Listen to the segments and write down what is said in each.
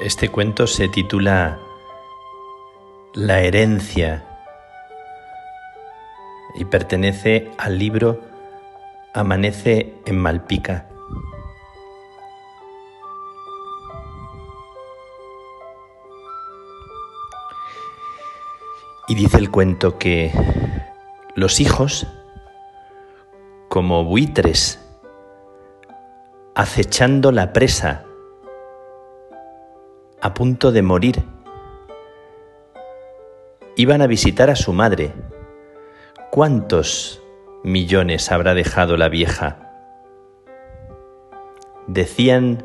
Este cuento se titula La herencia y pertenece al libro Amanece en Malpica. Y dice el cuento que los hijos, como buitres, acechando la presa, a punto de morir, iban a visitar a su madre. ¿Cuántos millones habrá dejado la vieja? Decían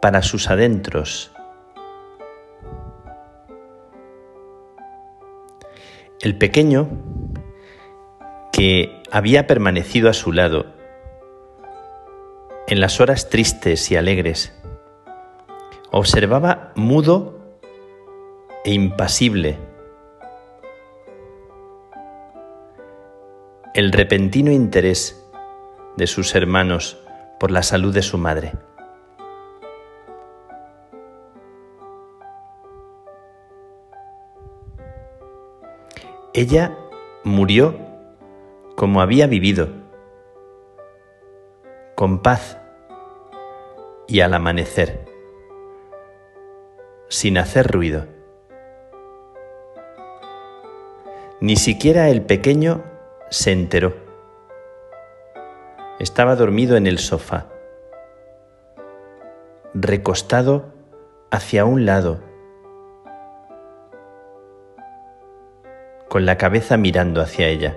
para sus adentros, El pequeño, que había permanecido a su lado en las horas tristes y alegres, observaba mudo e impasible el repentino interés de sus hermanos por la salud de su madre. Ella murió como había vivido, con paz y al amanecer, sin hacer ruido. Ni siquiera el pequeño se enteró. Estaba dormido en el sofá, recostado hacia un lado con la cabeza mirando hacia ella.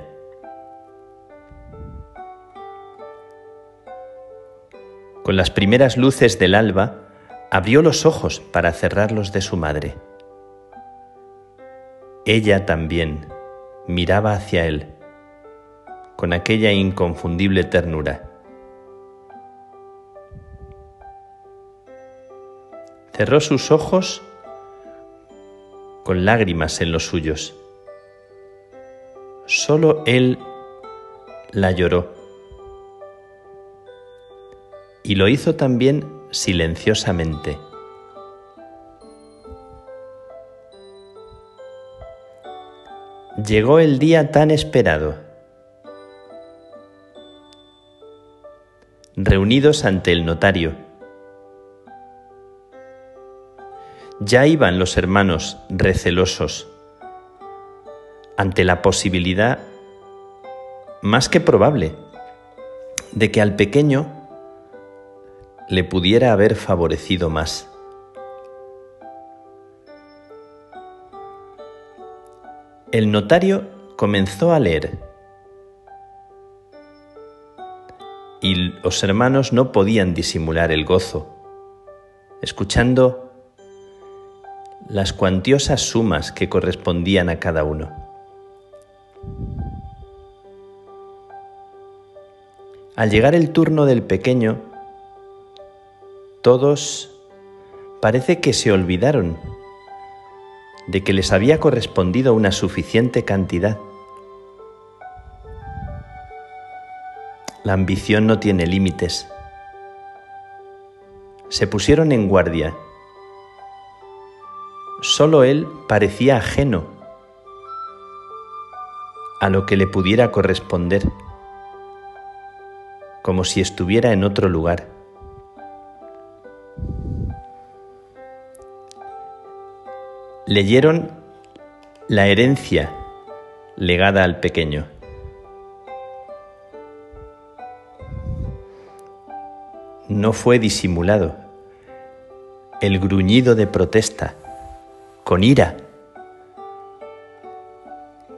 Con las primeras luces del alba, abrió los ojos para cerrarlos de su madre. Ella también miraba hacia él con aquella inconfundible ternura. Cerró sus ojos con lágrimas en los suyos. Solo él la lloró. Y lo hizo también silenciosamente. Llegó el día tan esperado. Reunidos ante el notario. Ya iban los hermanos recelosos ante la posibilidad más que probable de que al pequeño le pudiera haber favorecido más. El notario comenzó a leer y los hermanos no podían disimular el gozo, escuchando las cuantiosas sumas que correspondían a cada uno. Al llegar el turno del pequeño, todos parece que se olvidaron de que les había correspondido una suficiente cantidad. La ambición no tiene límites. Se pusieron en guardia. Solo él parecía ajeno a lo que le pudiera corresponder como si estuviera en otro lugar. Leyeron la herencia legada al pequeño. No fue disimulado el gruñido de protesta, con ira,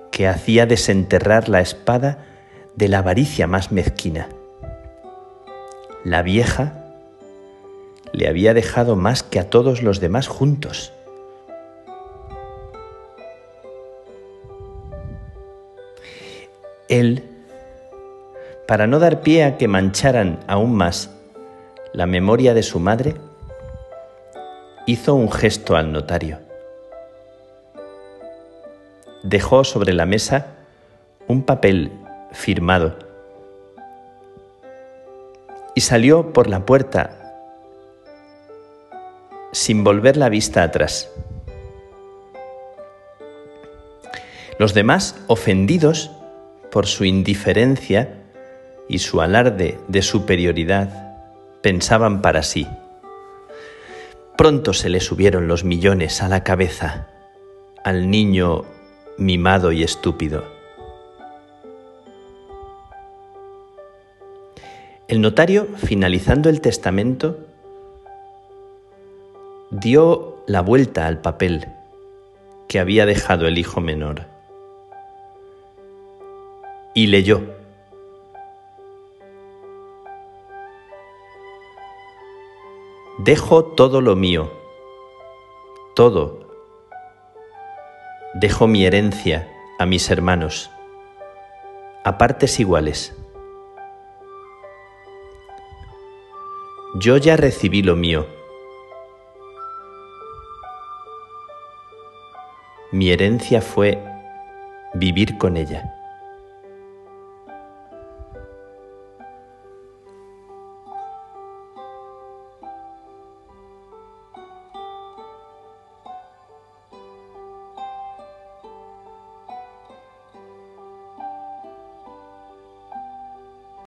que hacía desenterrar la espada de la avaricia más mezquina. La vieja le había dejado más que a todos los demás juntos. Él, para no dar pie a que mancharan aún más la memoria de su madre, hizo un gesto al notario. Dejó sobre la mesa un papel firmado y salió por la puerta sin volver la vista atrás. Los demás, ofendidos por su indiferencia y su alarde de superioridad, pensaban para sí. Pronto se le subieron los millones a la cabeza al niño mimado y estúpido. El notario, finalizando el testamento, dio la vuelta al papel que había dejado el hijo menor y leyó. Dejo todo lo mío, todo. Dejo mi herencia a mis hermanos, a partes iguales. Yo ya recibí lo mío. Mi herencia fue vivir con ella.